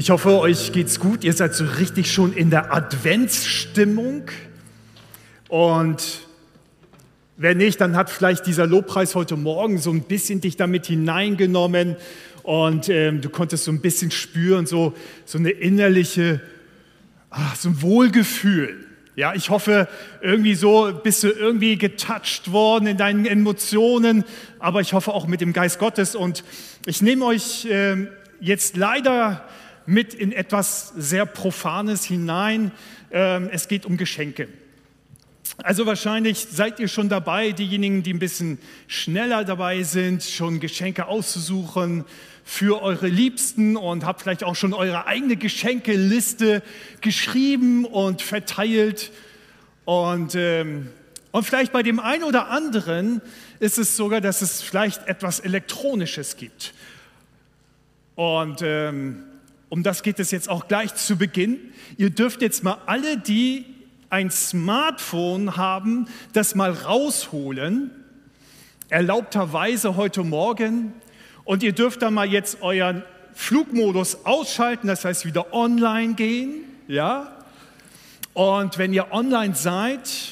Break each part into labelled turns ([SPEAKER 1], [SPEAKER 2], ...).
[SPEAKER 1] Ich hoffe, euch geht's gut. Ihr seid so richtig schon in der Adventsstimmung. Und wenn nicht, dann hat vielleicht dieser Lobpreis heute Morgen so ein bisschen dich damit hineingenommen und ähm, du konntest so ein bisschen spüren, so, so eine innerliche, ach, so ein Wohlgefühl. Ja, ich hoffe, irgendwie so bist du irgendwie getouched worden in deinen Emotionen, aber ich hoffe auch mit dem Geist Gottes. Und ich nehme euch äh, jetzt leider mit in etwas sehr Profanes hinein. Ähm, es geht um Geschenke. Also wahrscheinlich seid ihr schon dabei, diejenigen, die ein bisschen schneller dabei sind, schon Geschenke auszusuchen für eure Liebsten und habt vielleicht auch schon eure eigene Geschenkeliste geschrieben und verteilt. Und, ähm, und vielleicht bei dem einen oder anderen ist es sogar, dass es vielleicht etwas Elektronisches gibt. Und ähm, um das geht es jetzt auch gleich zu Beginn. Ihr dürft jetzt mal alle, die ein Smartphone haben, das mal rausholen, erlaubterweise heute Morgen. Und ihr dürft dann mal jetzt euren Flugmodus ausschalten, das heißt wieder online gehen, ja. Und wenn ihr online seid,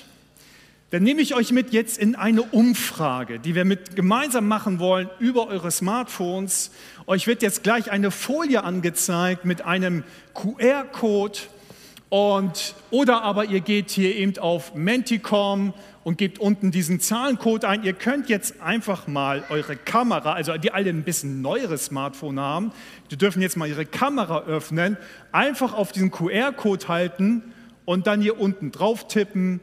[SPEAKER 1] dann nehme ich euch mit jetzt in eine Umfrage, die wir mit gemeinsam machen wollen über eure Smartphones. Euch wird jetzt gleich eine Folie angezeigt mit einem QR-Code und oder aber ihr geht hier eben auf Menticom und gebt unten diesen Zahlencode ein. Ihr könnt jetzt einfach mal eure Kamera, also die alle ein bisschen neueres Smartphone haben, die dürfen jetzt mal ihre Kamera öffnen, einfach auf diesen QR-Code halten und dann hier unten drauf tippen.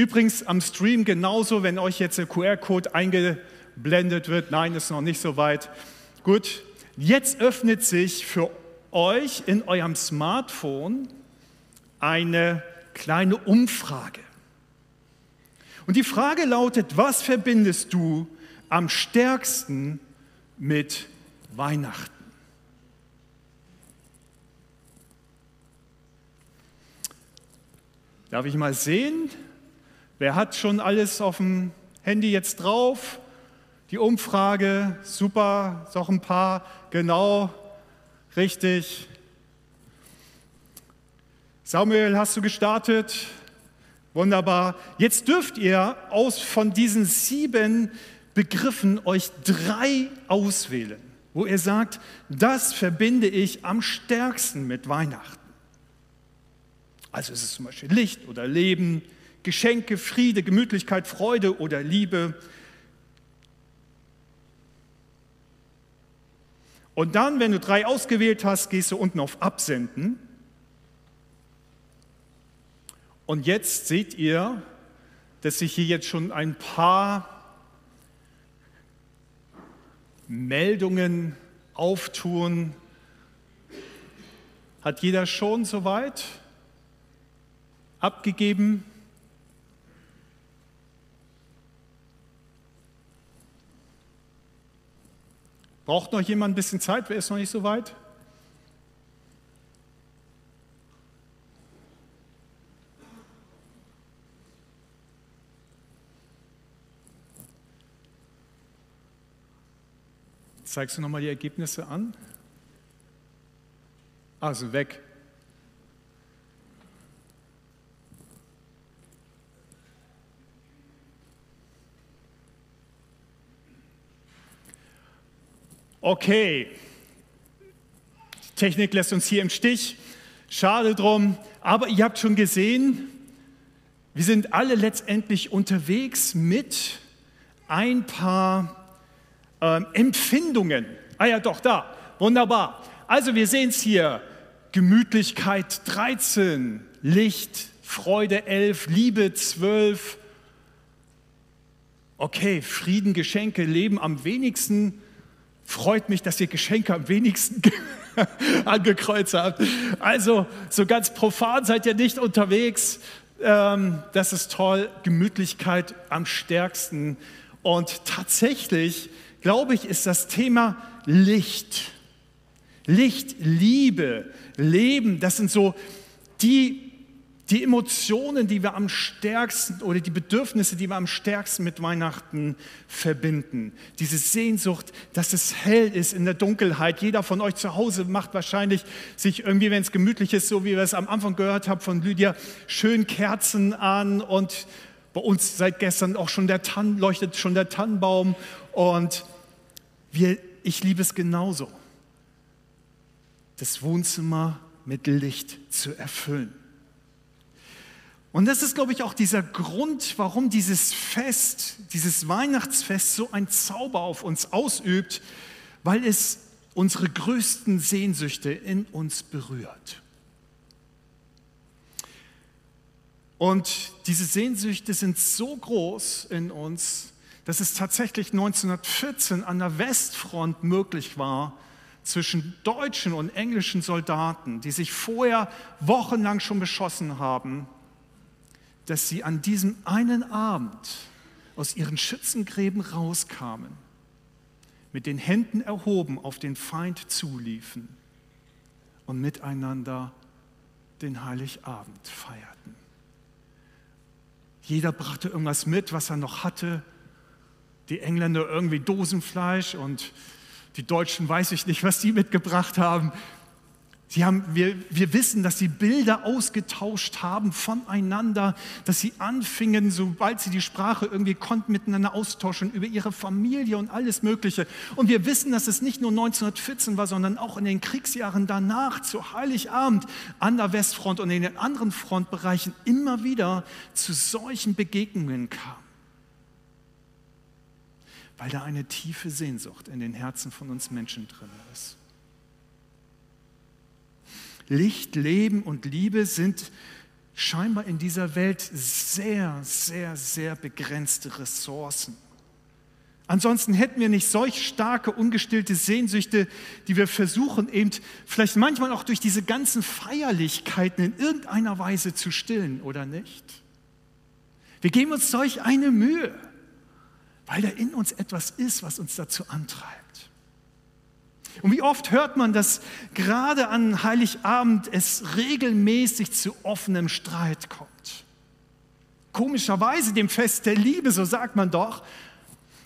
[SPEAKER 1] Übrigens am Stream genauso, wenn euch jetzt der QR-Code eingeblendet wird. Nein, ist noch nicht so weit. Gut, jetzt öffnet sich für euch in eurem Smartphone eine kleine Umfrage. Und die Frage lautet, was verbindest du am stärksten mit Weihnachten? Darf ich mal sehen? Wer hat schon alles auf dem Handy jetzt drauf? Die Umfrage, super, auch ein paar, genau, richtig. Samuel, hast du gestartet? Wunderbar. Jetzt dürft ihr aus von diesen sieben Begriffen euch drei auswählen, wo ihr sagt, das verbinde ich am stärksten mit Weihnachten. Also ist es zum Beispiel Licht oder Leben, Geschenke, Friede, Gemütlichkeit, Freude oder Liebe. Und dann, wenn du drei ausgewählt hast, gehst du unten auf Absenden und jetzt seht ihr, dass sich hier jetzt schon ein paar Meldungen auftun. Hat jeder schon soweit abgegeben? Braucht noch jemand ein bisschen Zeit? Wer ist noch nicht so weit? Zeigst du nochmal die Ergebnisse an? Also weg. Okay, die Technik lässt uns hier im Stich. Schade drum. Aber ihr habt schon gesehen, wir sind alle letztendlich unterwegs mit ein paar ähm, Empfindungen. Ah ja, doch, da. Wunderbar. Also wir sehen es hier. Gemütlichkeit 13, Licht, Freude 11, Liebe 12. Okay, Frieden, Geschenke, Leben am wenigsten. Freut mich, dass ihr Geschenke am wenigsten angekreuzt habt. Also, so ganz profan seid ihr nicht unterwegs. Ähm, das ist toll. Gemütlichkeit am stärksten. Und tatsächlich glaube ich, ist das Thema Licht. Licht, Liebe, Leben, das sind so die, die Emotionen, die wir am stärksten oder die Bedürfnisse, die wir am stärksten mit Weihnachten verbinden. Diese Sehnsucht, dass es hell ist in der Dunkelheit. Jeder von euch zu Hause macht wahrscheinlich sich irgendwie, wenn es gemütlich ist, so wie wir es am Anfang gehört haben von Lydia, schön Kerzen an und bei uns seit gestern auch schon der Tann, leuchtet schon der Tannenbaum und wir, ich liebe es genauso, das Wohnzimmer mit Licht zu erfüllen. Und das ist, glaube ich, auch dieser Grund, warum dieses Fest, dieses Weihnachtsfest so ein Zauber auf uns ausübt, weil es unsere größten Sehnsüchte in uns berührt. Und diese Sehnsüchte sind so groß in uns, dass es tatsächlich 1914 an der Westfront möglich war, zwischen deutschen und englischen Soldaten, die sich vorher wochenlang schon beschossen haben, dass sie an diesem einen Abend aus ihren Schützengräben rauskamen, mit den Händen erhoben auf den Feind zuliefen und miteinander den Heiligabend feierten. Jeder brachte irgendwas mit, was er noch hatte. Die Engländer irgendwie Dosenfleisch und die Deutschen weiß ich nicht, was die mitgebracht haben. Sie haben, wir, wir wissen, dass sie Bilder ausgetauscht haben voneinander, dass sie anfingen, sobald sie die Sprache irgendwie konnten, miteinander austauschen über ihre Familie und alles Mögliche. Und wir wissen, dass es nicht nur 1914 war, sondern auch in den Kriegsjahren danach, zu Heiligabend, an der Westfront und in den anderen Frontbereichen immer wieder zu solchen Begegnungen kam. Weil da eine tiefe Sehnsucht in den Herzen von uns Menschen drin ist. Licht, Leben und Liebe sind scheinbar in dieser Welt sehr, sehr, sehr begrenzte Ressourcen. Ansonsten hätten wir nicht solch starke, ungestillte Sehnsüchte, die wir versuchen, eben vielleicht manchmal auch durch diese ganzen Feierlichkeiten in irgendeiner Weise zu stillen, oder nicht? Wir geben uns solch eine Mühe, weil da in uns etwas ist, was uns dazu antreibt. Und wie oft hört man, dass gerade an Heiligabend es regelmäßig zu offenem Streit kommt. Komischerweise dem Fest der Liebe, so sagt man doch.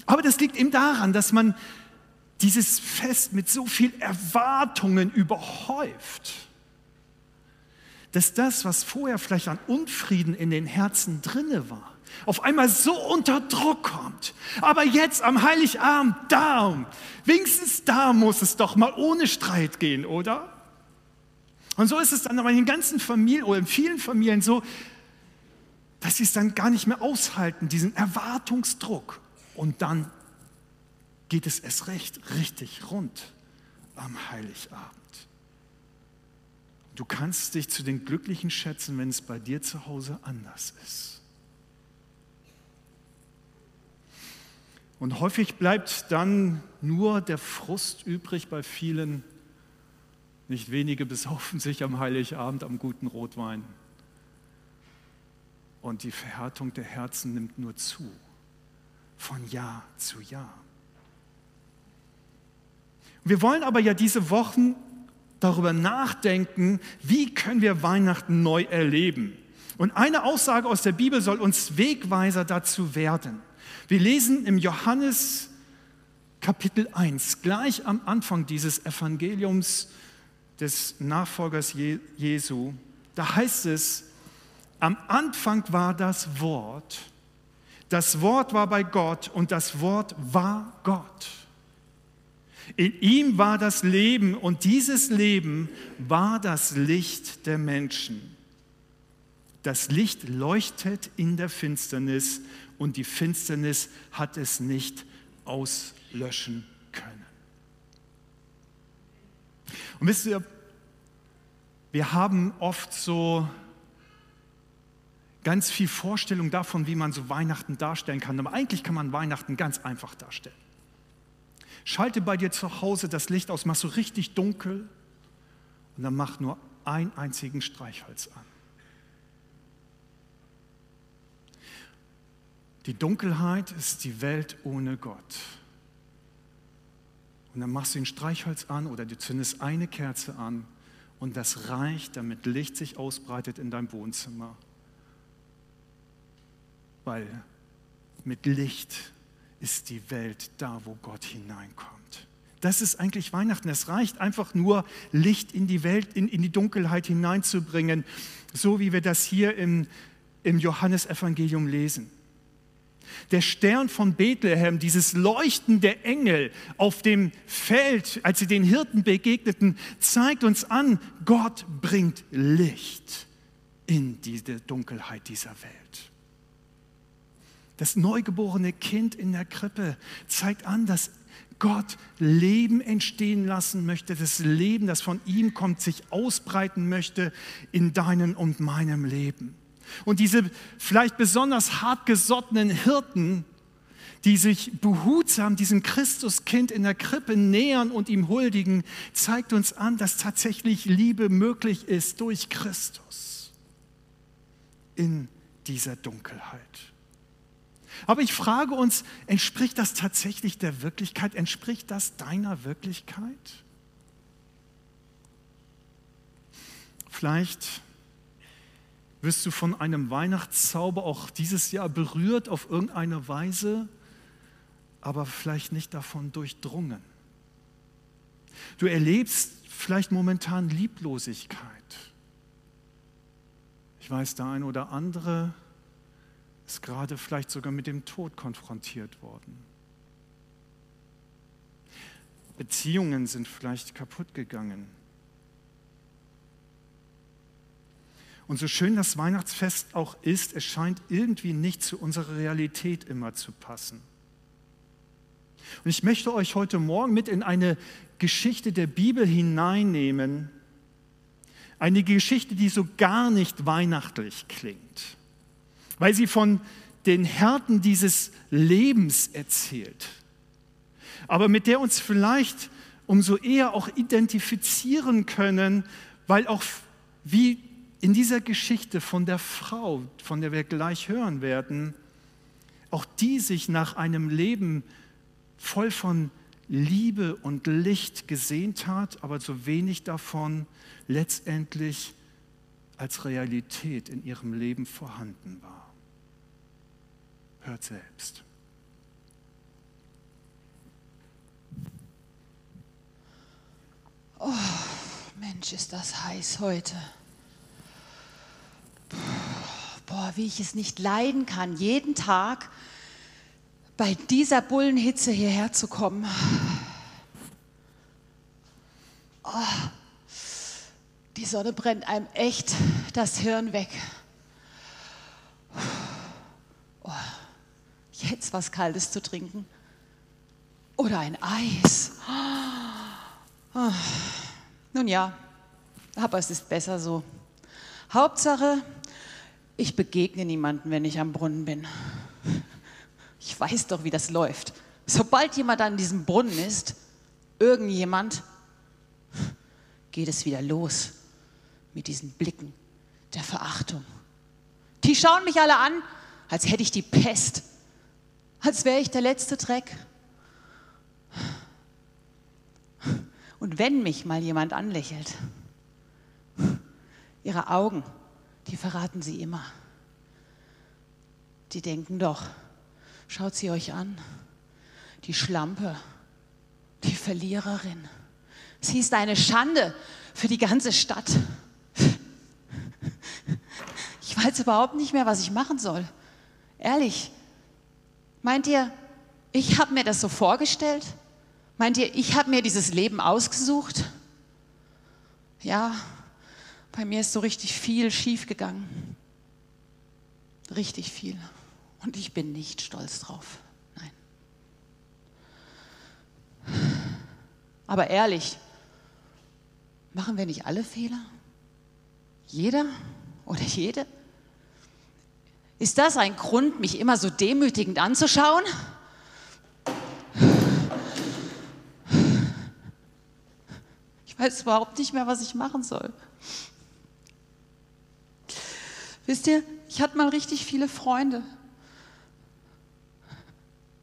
[SPEAKER 1] Aber das liegt eben daran, dass man dieses Fest mit so viel Erwartungen überhäuft, dass das, was vorher vielleicht an Unfrieden in den Herzen drinne war, auf einmal so unter Druck kommt. Aber jetzt am Heiligabend, da, wenigstens da muss es doch mal ohne Streit gehen, oder? Und so ist es dann aber in den ganzen Familien oder in vielen Familien so, dass sie es dann gar nicht mehr aushalten, diesen Erwartungsdruck. Und dann geht es erst recht richtig rund am Heiligabend. Du kannst dich zu den Glücklichen schätzen, wenn es bei dir zu Hause anders ist. Und häufig bleibt dann nur der Frust übrig bei vielen. Nicht wenige besaufen sich am Heiligabend am guten Rotwein. Und die Verhärtung der Herzen nimmt nur zu, von Jahr zu Jahr. Wir wollen aber ja diese Wochen darüber nachdenken, wie können wir Weihnachten neu erleben. Und eine Aussage aus der Bibel soll uns Wegweiser dazu werden. Wir lesen im Johannes Kapitel 1, gleich am Anfang dieses Evangeliums des Nachfolgers Jesu, da heißt es, am Anfang war das Wort, das Wort war bei Gott und das Wort war Gott. In ihm war das Leben und dieses Leben war das Licht der Menschen. Das Licht leuchtet in der Finsternis und die Finsternis hat es nicht auslöschen können. Und wisst ihr, wir haben oft so ganz viel Vorstellung davon, wie man so Weihnachten darstellen kann. Aber eigentlich kann man Weihnachten ganz einfach darstellen. Schalte bei dir zu Hause das Licht aus, mach so richtig dunkel und dann mach nur einen einzigen Streichholz an. Die Dunkelheit ist die Welt ohne Gott. Und dann machst du ein Streichholz an oder du zündest eine Kerze an Und das reicht, damit Licht sich ausbreitet in dein Wohnzimmer. Weil mit Licht ist die Welt da, wo Gott hineinkommt. Das ist eigentlich Weihnachten. Es reicht einfach nur, Licht in die Welt, in, in die Dunkelheit hineinzubringen, so wie wir das hier im, im Johannesevangelium lesen. Der Stern von Bethlehem, dieses Leuchten der Engel auf dem Feld, als sie den Hirten begegneten, zeigt uns an, Gott bringt Licht in diese Dunkelheit dieser Welt. Das neugeborene Kind in der Krippe zeigt an, dass Gott Leben entstehen lassen möchte, das Leben, das von ihm kommt, sich ausbreiten möchte in deinem und meinem Leben. Und diese vielleicht besonders hartgesottenen Hirten, die sich behutsam diesem Christuskind in der Krippe nähern und ihm huldigen, zeigt uns an, dass tatsächlich Liebe möglich ist durch Christus in dieser Dunkelheit. Aber ich frage uns, entspricht das tatsächlich der Wirklichkeit? Entspricht das deiner Wirklichkeit? Vielleicht wirst du von einem Weihnachtszauber auch dieses Jahr berührt auf irgendeine Weise, aber vielleicht nicht davon durchdrungen. Du erlebst vielleicht momentan Lieblosigkeit. Ich weiß, der eine oder andere ist gerade vielleicht sogar mit dem Tod konfrontiert worden. Beziehungen sind vielleicht kaputt gegangen. Und so schön das Weihnachtsfest auch ist, es scheint irgendwie nicht zu unserer Realität immer zu passen. Und ich möchte euch heute Morgen mit in eine Geschichte der Bibel hineinnehmen, eine Geschichte, die so gar nicht weihnachtlich klingt. Weil sie von den Härten dieses Lebens erzählt, aber mit der uns vielleicht umso eher auch identifizieren können, weil auch wie in dieser Geschichte von der Frau, von der wir gleich hören werden, auch die sich nach einem Leben voll von Liebe und Licht gesehnt hat, aber so wenig davon letztendlich als Realität in ihrem Leben vorhanden war. Hört selbst.
[SPEAKER 2] Oh, Mensch, ist das heiß heute. Boah, wie ich es nicht leiden kann, jeden Tag bei dieser Bullenhitze hierher zu kommen. Oh, die Sonne brennt einem echt das Hirn weg. jetzt was Kaltes zu trinken. Oder ein Eis. Oh. Nun ja, aber es ist besser so. Hauptsache, ich begegne niemanden, wenn ich am Brunnen bin. Ich weiß doch, wie das läuft. Sobald jemand an diesem Brunnen ist, irgendjemand, geht es wieder los mit diesen Blicken der Verachtung. Die schauen mich alle an, als hätte ich die Pest als wäre ich der letzte Dreck. Und wenn mich mal jemand anlächelt, ihre Augen, die verraten sie immer. Die denken doch, schaut sie euch an, die Schlampe, die Verliererin. Sie ist eine Schande für die ganze Stadt. Ich weiß überhaupt nicht mehr, was ich machen soll. Ehrlich, Meint ihr, ich habe mir das so vorgestellt? Meint ihr, ich habe mir dieses Leben ausgesucht? Ja, bei mir ist so richtig viel schiefgegangen. Richtig viel. Und ich bin nicht stolz drauf. Nein. Aber ehrlich, machen wir nicht alle Fehler? Jeder oder jede? Ist das ein Grund, mich immer so demütigend anzuschauen? Ich weiß überhaupt nicht mehr, was ich machen soll. Wisst ihr, ich hatte mal richtig viele Freunde,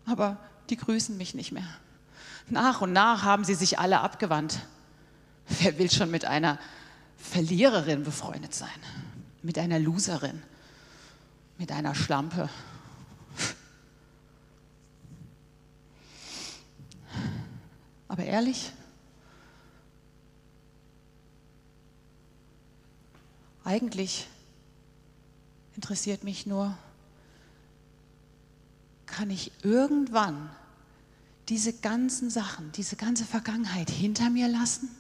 [SPEAKER 2] aber die grüßen mich nicht mehr. Nach und nach haben sie sich alle abgewandt. Wer will schon mit einer Verliererin befreundet sein, mit einer Loserin, mit einer Schlampe. Aber ehrlich, eigentlich interessiert mich nur, kann ich irgendwann diese ganzen Sachen, diese ganze Vergangenheit hinter mir lassen?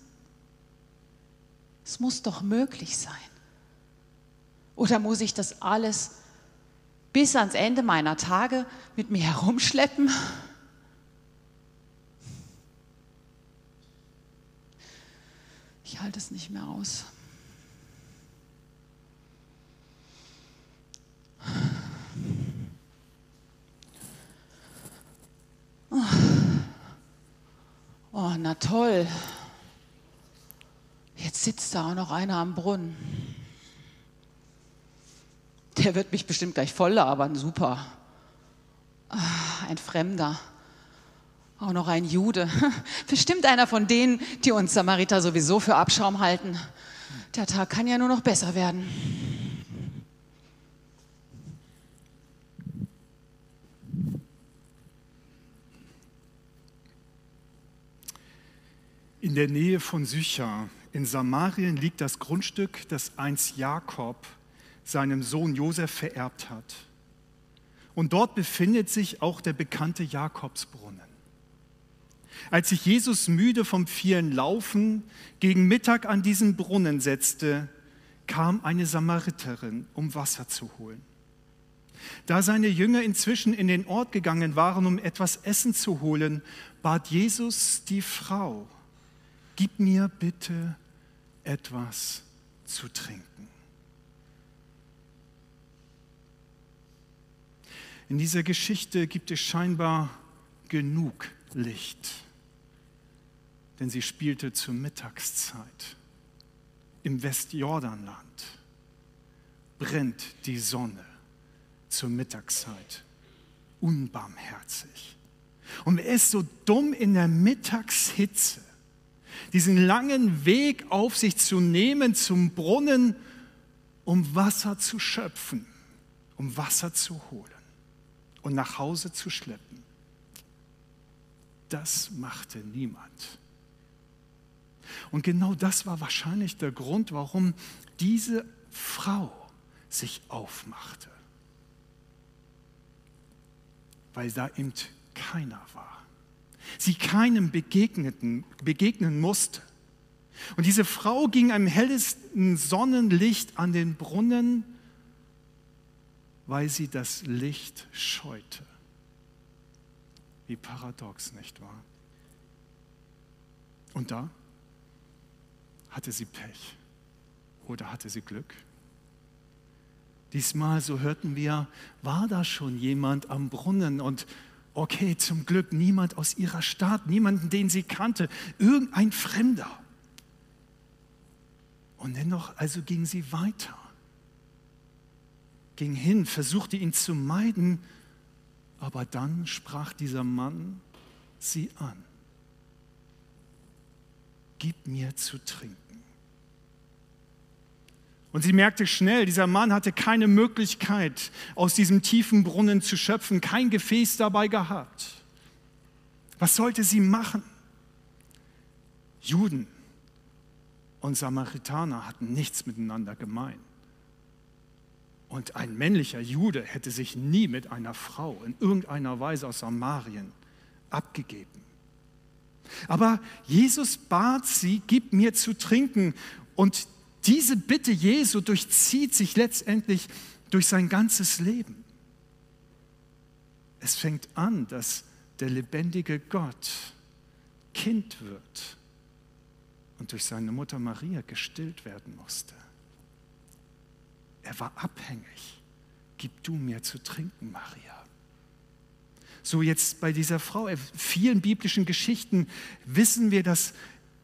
[SPEAKER 2] Es muss doch möglich sein. Oder muss ich das alles bis ans Ende meiner Tage mit mir herumschleppen? Ich halte es nicht mehr aus. Oh, na toll. Jetzt sitzt da auch noch einer am Brunnen. Der wird mich bestimmt gleich voll labern, super. Ah, ein Fremder. Auch noch ein Jude. Bestimmt einer von denen, die uns Samariter sowieso für Abschaum halten. Der Tag kann ja nur noch besser werden.
[SPEAKER 1] In der Nähe von Sychar in Samarien liegt das Grundstück, das einst Jakob seinem Sohn Josef vererbt hat. Und dort befindet sich auch der bekannte Jakobsbrunnen. Als sich Jesus müde vom vielen Laufen gegen Mittag an diesen Brunnen setzte, kam eine Samariterin, um Wasser zu holen. Da seine Jünger inzwischen in den Ort gegangen waren, um etwas Essen zu holen, bat Jesus die Frau, gib mir bitte etwas zu trinken. In dieser Geschichte gibt es scheinbar genug Licht, denn sie spielte zur Mittagszeit. Im Westjordanland brennt die Sonne zur Mittagszeit unbarmherzig. Und er ist so dumm in der Mittagshitze diesen langen Weg auf sich zu nehmen zum Brunnen, um Wasser zu schöpfen, um Wasser zu holen und nach Hause zu schleppen. Das machte niemand. Und genau das war wahrscheinlich der Grund, warum diese Frau sich aufmachte. Weil da eben keiner war sie keinem begegneten, begegnen musste. Und diese Frau ging am hellsten Sonnenlicht an den Brunnen, weil sie das Licht scheute. Wie paradox, nicht wahr? Und da hatte sie Pech oder hatte sie Glück? Diesmal, so hörten wir, war da schon jemand am Brunnen und Okay, zum Glück niemand aus ihrer Stadt, niemanden, den sie kannte, irgendein Fremder. Und dennoch, also ging sie weiter, ging hin, versuchte ihn zu meiden, aber dann sprach dieser Mann sie an. Gib mir zu trinken. Und sie merkte schnell, dieser Mann hatte keine Möglichkeit, aus diesem tiefen Brunnen zu schöpfen, kein Gefäß dabei gehabt. Was sollte sie machen? Juden und Samaritaner hatten nichts miteinander gemein. Und ein männlicher Jude hätte sich nie mit einer Frau in irgendeiner Weise aus Samarien abgegeben. Aber Jesus bat sie, gib mir zu trinken. Und diese Bitte Jesu durchzieht sich letztendlich durch sein ganzes Leben. Es fängt an, dass der lebendige Gott Kind wird und durch seine Mutter Maria gestillt werden musste. Er war abhängig. Gib du mir zu trinken, Maria. So jetzt bei dieser Frau, in vielen biblischen Geschichten wissen wir, dass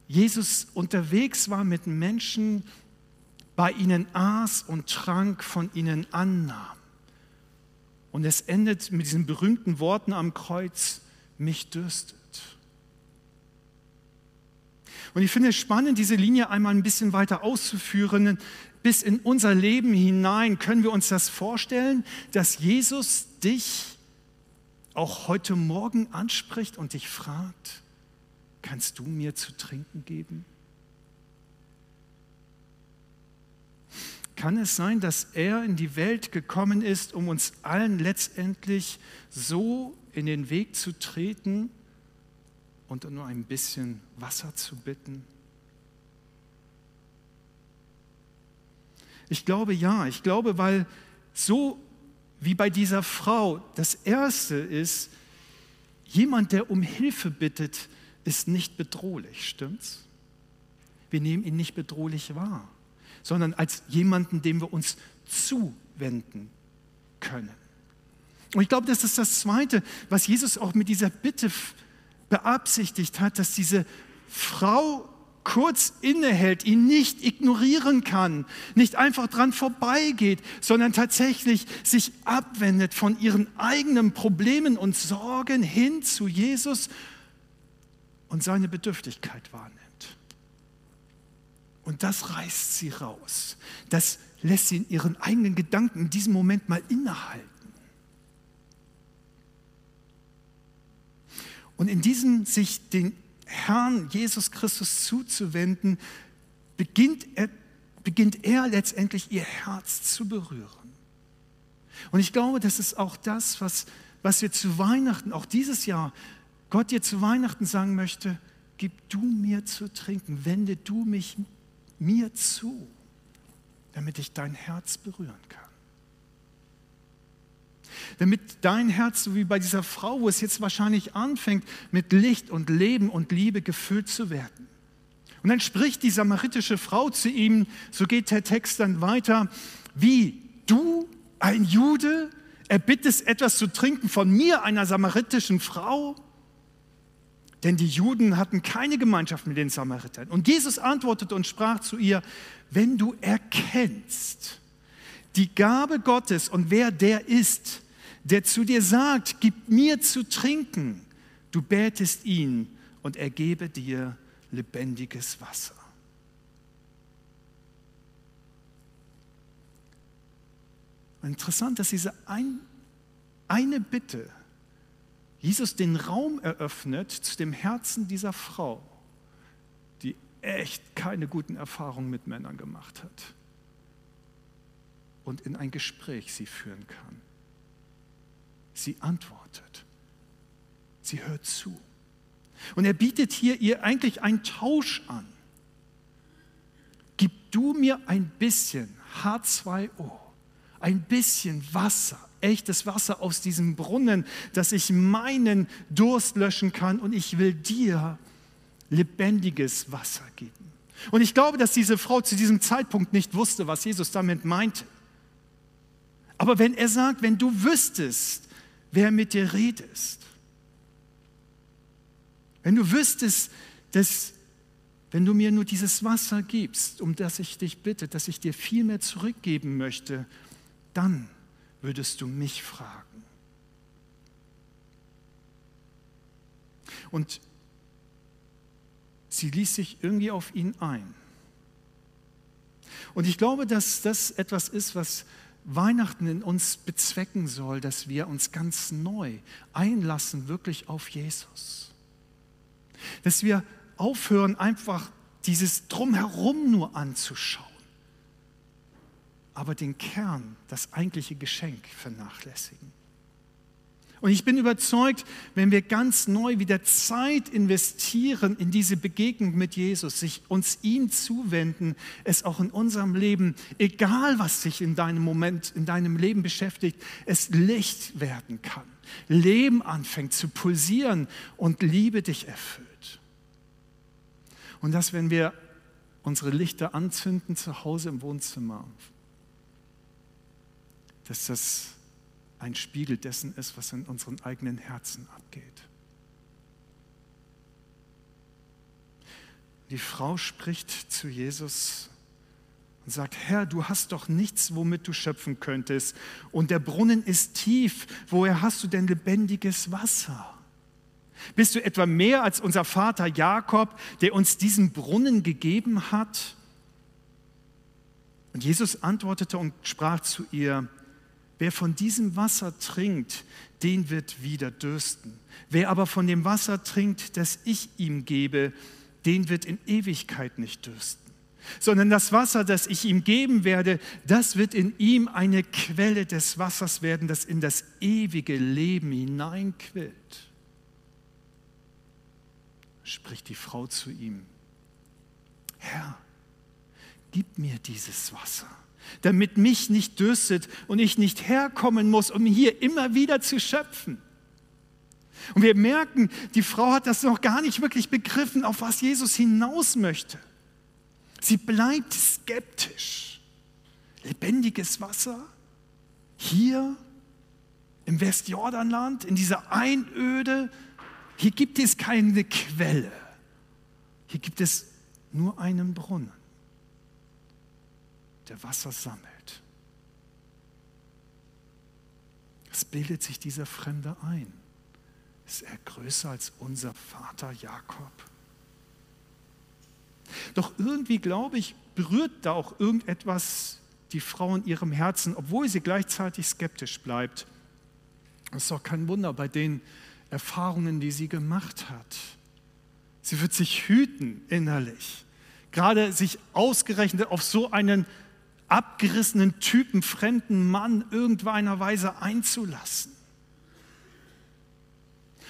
[SPEAKER 1] Jesus unterwegs war mit Menschen, bei ihnen aß und trank, von ihnen annahm. Und es endet mit diesen berühmten Worten am Kreuz, mich dürstet. Und ich finde es spannend, diese Linie einmal ein bisschen weiter auszuführen. Bis in unser Leben hinein können wir uns das vorstellen, dass Jesus dich auch heute Morgen anspricht und dich fragt, kannst du mir zu trinken geben? Kann es sein, dass er in die Welt gekommen ist, um uns allen letztendlich so in den Weg zu treten und nur ein bisschen Wasser zu bitten? Ich glaube ja, ich glaube, weil so wie bei dieser Frau das Erste ist, jemand, der um Hilfe bittet, ist nicht bedrohlich, stimmt's? Wir nehmen ihn nicht bedrohlich wahr, sondern als jemanden, dem wir uns zuwenden können. Und ich glaube, das ist das Zweite, was Jesus auch mit dieser Bitte beabsichtigt hat, dass diese Frau kurz innehält, ihn nicht ignorieren kann, nicht einfach dran vorbeigeht, sondern tatsächlich sich abwendet von ihren eigenen Problemen und Sorgen hin zu Jesus und seine Bedürftigkeit wahrnimmt. Und das reißt sie raus. Das lässt sie in ihren eigenen Gedanken in diesem Moment mal innehalten. Und in diesem sich den Herrn Jesus Christus zuzuwenden, beginnt er, beginnt er letztendlich ihr Herz zu berühren. Und ich glaube, das ist auch das, was, was wir zu Weihnachten, auch dieses Jahr, Gott dir zu Weihnachten sagen möchte, gib du mir zu trinken, wende du mich mir zu, damit ich dein Herz berühren kann damit dein Herz, so wie bei dieser Frau, wo es jetzt wahrscheinlich anfängt, mit Licht und Leben und Liebe gefüllt zu werden. Und dann spricht die samaritische Frau zu ihm, so geht der Text dann weiter, wie du, ein Jude, erbittest etwas zu trinken von mir, einer samaritischen Frau? Denn die Juden hatten keine Gemeinschaft mit den Samaritern. Und Jesus antwortete und sprach zu ihr, wenn du erkennst die Gabe Gottes und wer der ist, der zu dir sagt, gib mir zu trinken, du betest ihn und er gebe dir lebendiges Wasser. Interessant, dass diese ein, eine Bitte Jesus den Raum eröffnet zu dem Herzen dieser Frau, die echt keine guten Erfahrungen mit Männern gemacht hat und in ein Gespräch sie führen kann. Sie antwortet. Sie hört zu. Und er bietet hier ihr eigentlich einen Tausch an. Gib du mir ein bisschen H2O, ein bisschen Wasser, echtes Wasser aus diesem Brunnen, dass ich meinen Durst löschen kann und ich will dir lebendiges Wasser geben. Und ich glaube, dass diese Frau zu diesem Zeitpunkt nicht wusste, was Jesus damit meinte. Aber wenn er sagt, wenn du wüsstest, wer mit dir redest. Wenn du wüsstest, dass wenn du mir nur dieses Wasser gibst, um das ich dich bitte, dass ich dir viel mehr zurückgeben möchte, dann würdest du mich fragen. Und sie ließ sich irgendwie auf ihn ein. Und ich glaube, dass das etwas ist, was Weihnachten in uns bezwecken soll, dass wir uns ganz neu einlassen, wirklich auf Jesus. Dass wir aufhören, einfach dieses Drumherum nur anzuschauen, aber den Kern, das eigentliche Geschenk vernachlässigen. Und ich bin überzeugt, wenn wir ganz neu wieder Zeit investieren in diese Begegnung mit Jesus, sich uns ihm zuwenden, es auch in unserem Leben, egal was sich in deinem Moment, in deinem Leben beschäftigt, es Licht werden kann. Leben anfängt zu pulsieren und Liebe dich erfüllt. Und dass, wenn wir unsere Lichter anzünden zu Hause im Wohnzimmer, dass das ein Spiegel dessen ist, was in unseren eigenen Herzen abgeht. Die Frau spricht zu Jesus und sagt, Herr, du hast doch nichts, womit du schöpfen könntest. Und der Brunnen ist tief. Woher hast du denn lebendiges Wasser? Bist du etwa mehr als unser Vater Jakob, der uns diesen Brunnen gegeben hat? Und Jesus antwortete und sprach zu ihr, wer von diesem Wasser trinkt, den wird wieder dürsten. Wer aber von dem Wasser trinkt, das ich ihm gebe, den wird in Ewigkeit nicht dürsten. Sondern das Wasser, das ich ihm geben werde, das wird in ihm eine Quelle des Wassers werden, das in das ewige Leben hineinquillt. Spricht die Frau zu ihm, Herr, gib mir dieses Wasser, damit mich nicht dürstet und ich nicht herkommen muss, um hier immer wieder zu schöpfen. Und wir merken, die Frau hat das noch gar nicht wirklich begriffen, auf was Jesus hinaus möchte. Sie bleibt skeptisch. Lebendiges Wasser? Hier im Westjordanland, in dieser Einöde, hier gibt es keine Quelle. Hier gibt es nur einen Brunnen, der Wasser sammelt. Es bildet sich dieser Fremde ein. Ist er größer als unser Vater Jakob? Doch irgendwie, glaube ich, berührt da auch irgendetwas die Frau in ihrem Herzen, obwohl sie gleichzeitig skeptisch bleibt. Das ist doch kein Wunder bei denen, Erfahrungen, die sie gemacht hat. Sie wird sich hüten innerlich, gerade sich ausgerechnet auf so einen abgerissenen Typen, fremden Mann irgendeiner Weise einzulassen.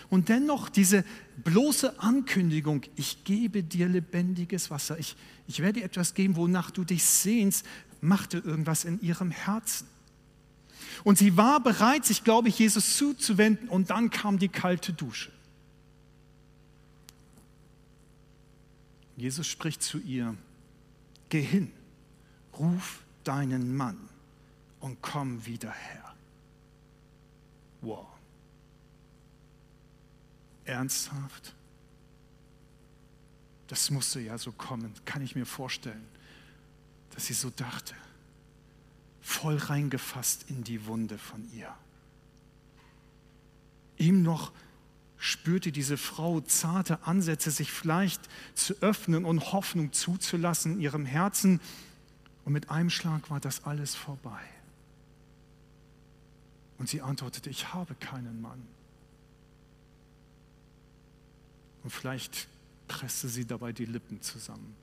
[SPEAKER 1] Und dennoch diese bloße Ankündigung, ich gebe dir lebendiges Wasser, ich, ich werde dir etwas geben, wonach du dich sehnst, machte irgendwas in ihrem Herzen. Und sie war bereit, sich, glaube ich, Jesus zuzuwenden und dann kam die kalte Dusche. Jesus spricht zu ihr, geh hin, ruf deinen Mann und komm wieder her. Wow. Ernsthaft? Das musste ja so kommen, kann ich mir vorstellen, dass sie so dachte voll reingefasst in die Wunde von ihr. Ihm noch spürte diese Frau zarte Ansätze, sich vielleicht zu öffnen und Hoffnung zuzulassen in ihrem Herzen. Und mit einem Schlag war das alles vorbei. Und sie antwortete, ich habe keinen Mann. Und vielleicht presste sie dabei die Lippen zusammen.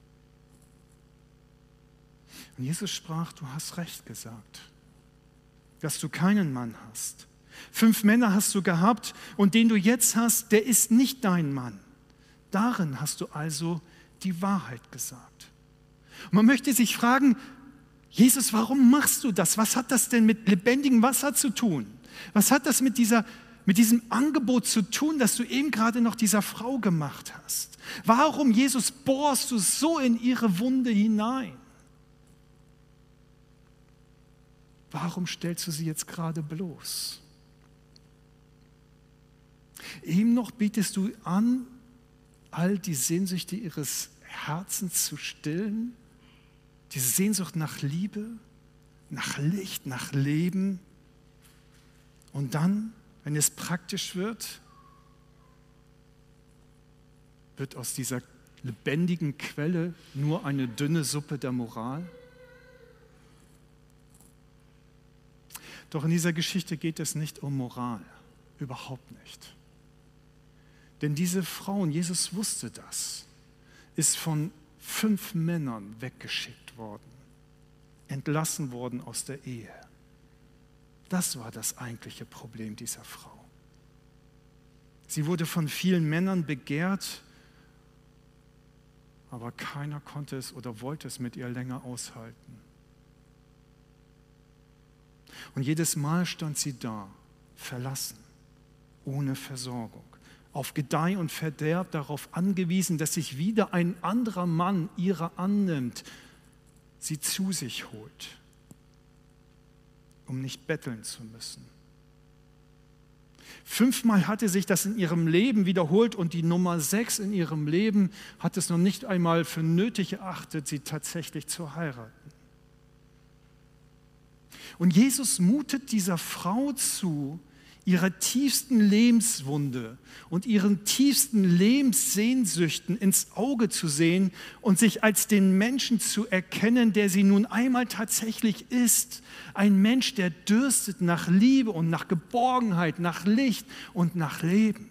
[SPEAKER 1] Und Jesus sprach, du hast recht gesagt, dass du keinen Mann hast. Fünf Männer hast du gehabt und den du jetzt hast, der ist nicht dein Mann. Darin hast du also die Wahrheit gesagt. Und man möchte sich fragen, Jesus, warum machst du das? Was hat das denn mit lebendigem Wasser zu tun? Was hat das mit, dieser, mit diesem Angebot zu tun, das du eben gerade noch dieser Frau gemacht hast? Warum, Jesus, bohrst du so in ihre Wunde hinein? Warum stellst du sie jetzt gerade bloß? Ihm noch bietest du an, all die Sehnsüchte ihres Herzens zu stillen, diese Sehnsucht nach Liebe, nach Licht, nach Leben. Und dann, wenn es praktisch wird, wird aus dieser lebendigen Quelle nur eine dünne Suppe der Moral? Doch in dieser Geschichte geht es nicht um Moral, überhaupt nicht. Denn diese Frau, und Jesus wusste das, ist von fünf Männern weggeschickt worden, entlassen worden aus der Ehe. Das war das eigentliche Problem dieser Frau. Sie wurde von vielen Männern begehrt, aber keiner konnte es oder wollte es mit ihr länger aushalten. Und jedes Mal stand sie da, verlassen, ohne Versorgung, auf Gedeih und Verderb darauf angewiesen, dass sich wieder ein anderer Mann ihrer annimmt, sie zu sich holt, um nicht betteln zu müssen. Fünfmal hatte sich das in ihrem Leben wiederholt und die Nummer sechs in ihrem Leben hat es noch nicht einmal für nötig erachtet, sie tatsächlich zu heiraten. Und Jesus mutet dieser Frau zu, ihrer tiefsten Lebenswunde und ihren tiefsten Lebenssehnsüchten ins Auge zu sehen und sich als den Menschen zu erkennen, der sie nun einmal tatsächlich ist. Ein Mensch, der dürstet nach Liebe und nach Geborgenheit, nach Licht und nach Leben.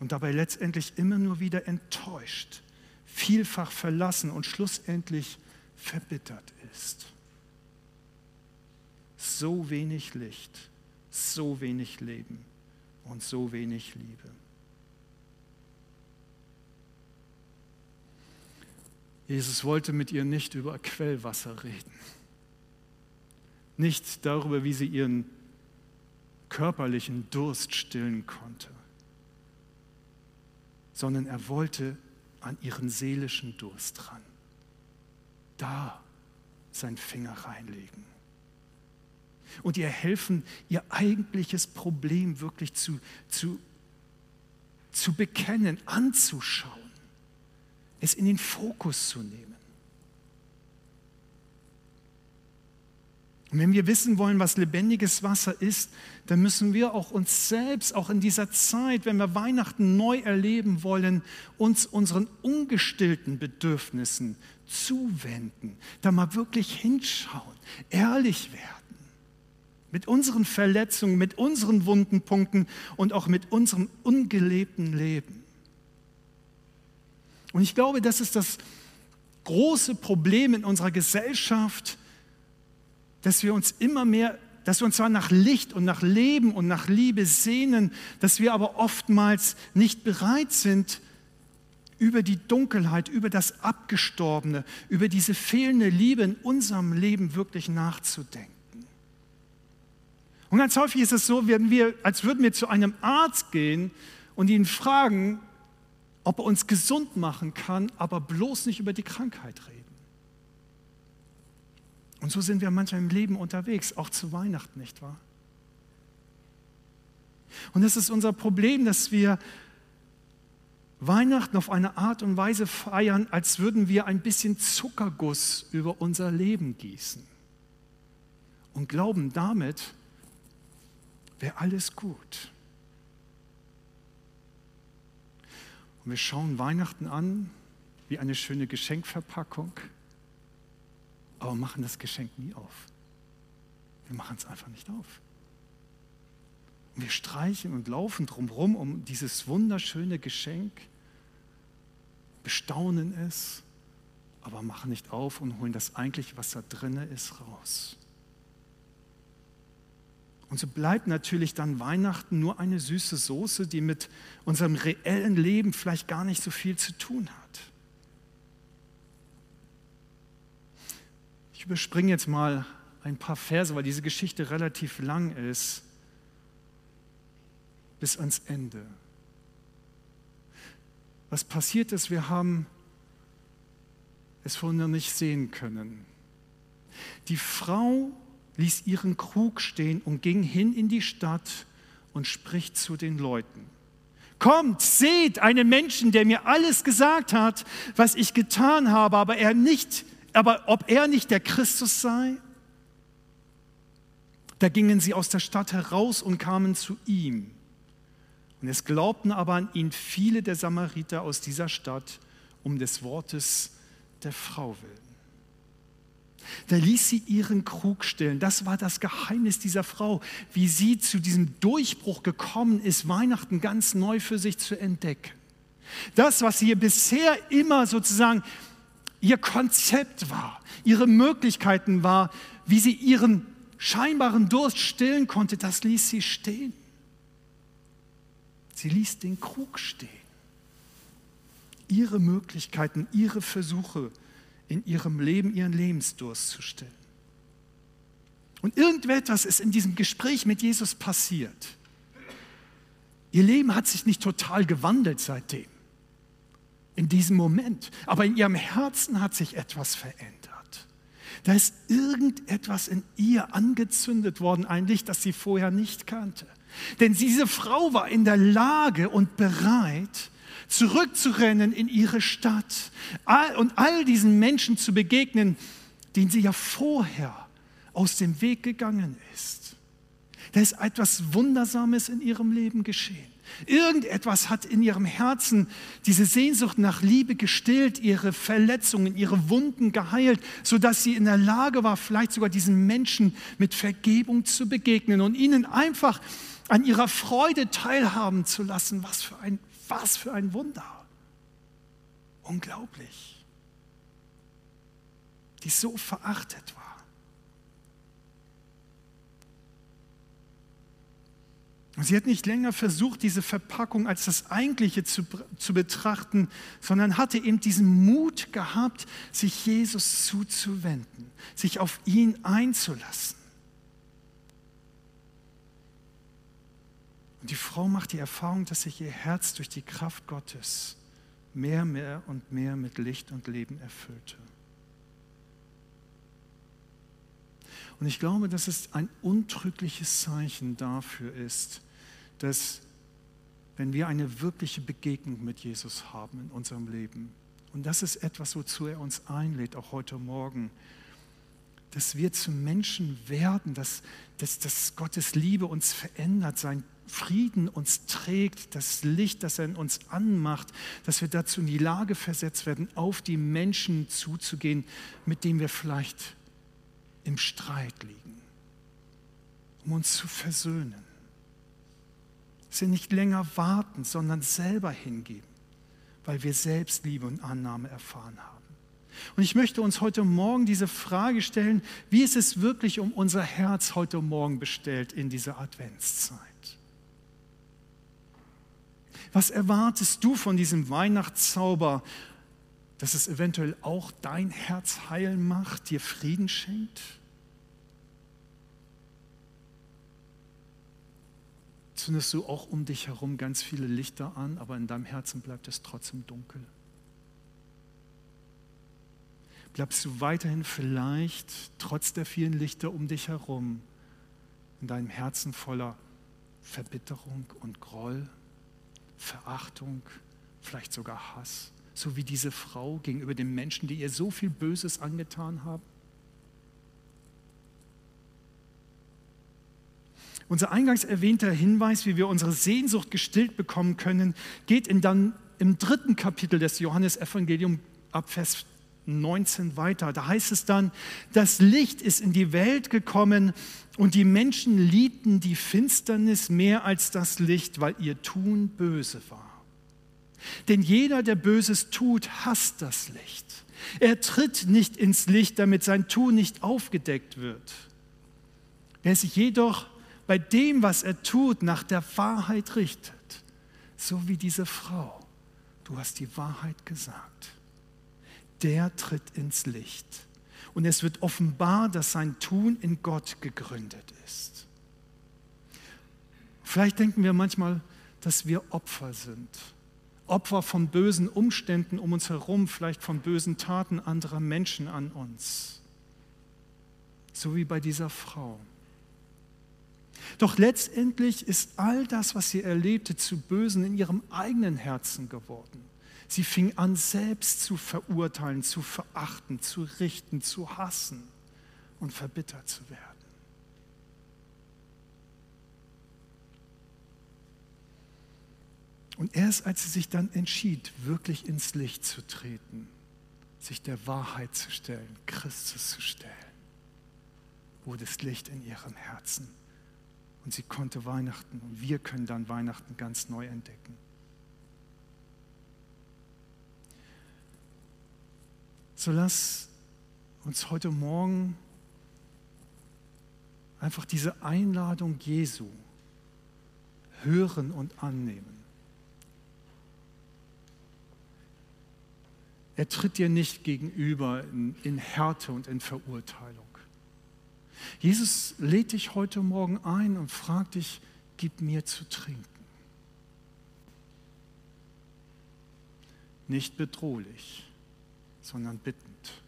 [SPEAKER 1] Und dabei letztendlich immer nur wieder enttäuscht, vielfach verlassen und schlussendlich verbittert ist so wenig Licht, so wenig Leben und so wenig Liebe. Jesus wollte mit ihr nicht über Quellwasser reden, nicht darüber, wie sie ihren körperlichen Durst stillen konnte, sondern er wollte an ihren seelischen Durst ran. Da sein Finger reinlegen und ihr helfen, ihr eigentliches Problem wirklich zu, zu, zu bekennen, anzuschauen, es in den Fokus zu nehmen. Und wenn wir wissen wollen, was lebendiges Wasser ist, dann müssen wir auch uns selbst, auch in dieser Zeit, wenn wir Weihnachten neu erleben wollen, uns unseren ungestillten Bedürfnissen zuwenden, da mal wirklich hinschauen, ehrlich werden mit unseren Verletzungen, mit unseren wunden Punkten und auch mit unserem ungelebten Leben. Und ich glaube, das ist das große Problem in unserer Gesellschaft, dass wir uns immer mehr, dass wir uns zwar nach Licht und nach Leben und nach Liebe sehnen, dass wir aber oftmals nicht bereit sind, über die Dunkelheit, über das Abgestorbene, über diese fehlende Liebe in unserem Leben wirklich nachzudenken. Und ganz häufig ist es so, wenn wir, als würden wir zu einem Arzt gehen und ihn fragen, ob er uns gesund machen kann, aber bloß nicht über die Krankheit reden. Und so sind wir manchmal im Leben unterwegs, auch zu Weihnachten, nicht wahr? Und das ist unser Problem, dass wir Weihnachten auf eine Art und Weise feiern, als würden wir ein bisschen Zuckerguss über unser Leben gießen und glauben damit, wäre alles gut. Und wir schauen Weihnachten an wie eine schöne Geschenkverpackung, aber machen das Geschenk nie auf. Wir machen es einfach nicht auf. Und wir streichen und laufen drumherum um dieses wunderschöne Geschenk, bestaunen es, aber machen nicht auf und holen das eigentlich, was da drin ist, raus. Und so bleibt natürlich dann Weihnachten nur eine süße Soße, die mit unserem reellen Leben vielleicht gar nicht so viel zu tun hat. Ich überspringe jetzt mal ein paar Verse, weil diese Geschichte relativ lang ist, bis ans Ende. Was passiert ist, wir haben es vorhin noch nicht sehen können. Die Frau ließ ihren Krug stehen und ging hin in die Stadt und spricht zu den Leuten. Kommt, seht einen Menschen, der mir alles gesagt hat, was ich getan habe, aber er nicht, aber ob er nicht der Christus sei? Da gingen sie aus der Stadt heraus und kamen zu ihm. Und es glaubten aber an ihn viele der Samariter aus dieser Stadt um des Wortes der Frau willen. Da ließ sie ihren Krug stillen. Das war das Geheimnis dieser Frau, wie sie zu diesem Durchbruch gekommen ist, Weihnachten ganz neu für sich zu entdecken. Das, was ihr bisher immer sozusagen ihr Konzept war, ihre Möglichkeiten war, wie sie ihren scheinbaren Durst stillen konnte, das ließ sie stehen. Sie ließ den Krug stehen. Ihre Möglichkeiten, ihre Versuche in ihrem Leben ihren Lebensdurst zu stillen. Und irgendetwas ist in diesem Gespräch mit Jesus passiert. Ihr Leben hat sich nicht total gewandelt seitdem, in diesem Moment, aber in ihrem Herzen hat sich etwas verändert. Da ist irgendetwas in ihr angezündet worden, ein Licht, das sie vorher nicht kannte. Denn diese Frau war in der Lage und bereit, zurückzurennen in ihre Stadt und all diesen Menschen zu begegnen, denen sie ja vorher aus dem Weg gegangen ist. Da ist etwas Wundersames in ihrem Leben geschehen. Irgendetwas hat in ihrem Herzen diese Sehnsucht nach Liebe gestillt, ihre Verletzungen, ihre Wunden geheilt, sodass sie in der Lage war, vielleicht sogar diesen Menschen mit Vergebung zu begegnen und ihnen einfach an ihrer Freude teilhaben zu lassen. Was für ein, was für ein Wunder. Unglaublich. Die so verachtet war. Sie hat nicht länger versucht, diese Verpackung als das Eigentliche zu, zu betrachten, sondern hatte eben diesen Mut gehabt, sich Jesus zuzuwenden, sich auf ihn einzulassen. Und die Frau macht die Erfahrung, dass sich ihr Herz durch die Kraft Gottes mehr, mehr und mehr mit Licht und Leben erfüllte. Und ich glaube, dass es ein untrügliches Zeichen dafür ist, dass wenn wir eine wirkliche Begegnung mit Jesus haben in unserem Leben, und das ist etwas, wozu er uns einlädt, auch heute Morgen, dass wir zu Menschen werden, dass, dass, dass Gottes Liebe uns verändert, sein Frieden uns trägt, das Licht, das er in uns anmacht, dass wir dazu in die Lage versetzt werden, auf die Menschen zuzugehen, mit denen wir vielleicht im Streit liegen, um uns zu versöhnen sie nicht länger warten, sondern selber hingeben, weil wir selbst Liebe und Annahme erfahren haben. Und ich möchte uns heute Morgen diese Frage stellen, wie ist es wirklich um unser Herz heute Morgen bestellt in dieser Adventszeit? Was erwartest du von diesem Weihnachtszauber, dass es eventuell auch dein Herz heil macht, dir Frieden schenkt? zündest du auch um dich herum ganz viele Lichter an, aber in deinem Herzen bleibt es trotzdem dunkel. Bleibst du weiterhin vielleicht, trotz der vielen Lichter um dich herum, in deinem Herzen voller Verbitterung und Groll, Verachtung, vielleicht sogar Hass, so wie diese Frau gegenüber den Menschen, die ihr so viel Böses angetan haben? Unser eingangs erwähnter Hinweis, wie wir unsere Sehnsucht gestillt bekommen können, geht in dann im dritten Kapitel des Johannesevangeliums ab Vers 19 weiter. Da heißt es dann, das Licht ist in die Welt gekommen und die Menschen liebten die Finsternis mehr als das Licht, weil ihr Tun böse war. Denn jeder, der Böses tut, hasst das Licht. Er tritt nicht ins Licht, damit sein Tun nicht aufgedeckt wird. Wer sich jedoch bei dem, was er tut, nach der Wahrheit richtet. So wie diese Frau. Du hast die Wahrheit gesagt. Der tritt ins Licht. Und es wird offenbar, dass sein Tun in Gott gegründet ist. Vielleicht denken wir manchmal, dass wir Opfer sind. Opfer von bösen Umständen um uns herum, vielleicht von bösen Taten anderer Menschen an uns. So wie bei dieser Frau. Doch letztendlich ist all das, was sie erlebte, zu Bösen in ihrem eigenen Herzen geworden. Sie fing an, selbst zu verurteilen, zu verachten, zu richten, zu hassen und verbittert zu werden. Und erst als sie sich dann entschied, wirklich ins Licht zu treten, sich der Wahrheit zu stellen, Christus zu stellen, wurde das Licht in ihrem Herzen und sie konnte Weihnachten und wir können dann Weihnachten ganz neu entdecken. So lass uns heute Morgen einfach diese Einladung Jesu hören und annehmen. Er tritt dir nicht gegenüber in, in Härte und in Verurteilung. Jesus lädt dich heute Morgen ein und fragt dich, gib mir zu trinken. Nicht bedrohlich, sondern bittend.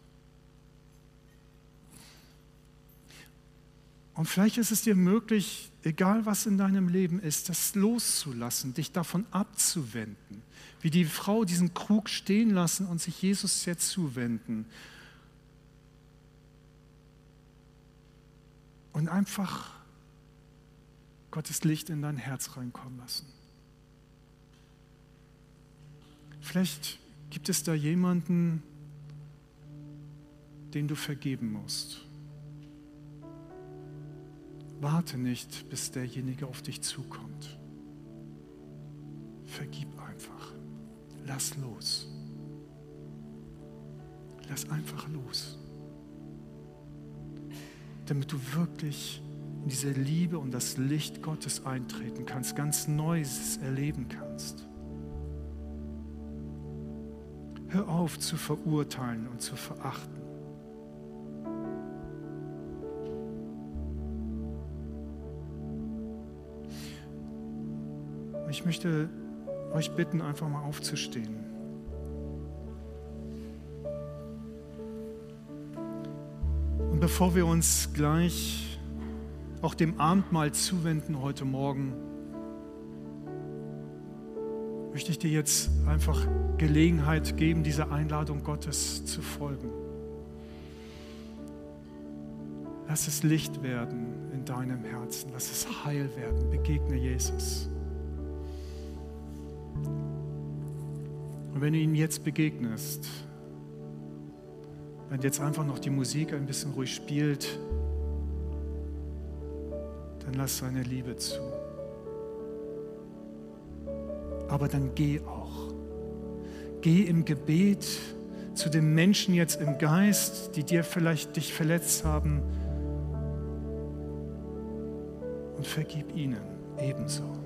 [SPEAKER 1] Und vielleicht ist es dir möglich, egal was in deinem Leben ist, das loszulassen, dich davon abzuwenden. Wie die Frau diesen Krug stehen lassen und sich Jesus sehr zuwenden und einfach Gottes Licht in dein Herz reinkommen lassen. Vielleicht gibt es da jemanden, den du vergeben musst. Warte nicht, bis derjenige auf dich zukommt. Vergib einfach. Lass los. Lass einfach los. Damit du wirklich in diese Liebe und das Licht Gottes eintreten kannst, ganz Neues erleben kannst. Hör auf zu verurteilen und zu verachten. Möchte euch bitten, einfach mal aufzustehen. Und bevor wir uns gleich auch dem Abendmahl zuwenden heute Morgen, möchte ich dir jetzt einfach Gelegenheit geben, dieser Einladung Gottes zu folgen. Lass es Licht werden in deinem Herzen, lass es heil werden, begegne Jesus. Und wenn du ihm jetzt begegnest, wenn jetzt einfach noch die Musik ein bisschen ruhig spielt, dann lass seine Liebe zu. Aber dann geh auch. Geh im Gebet zu den Menschen jetzt im Geist, die dir vielleicht dich verletzt haben und vergib ihnen ebenso.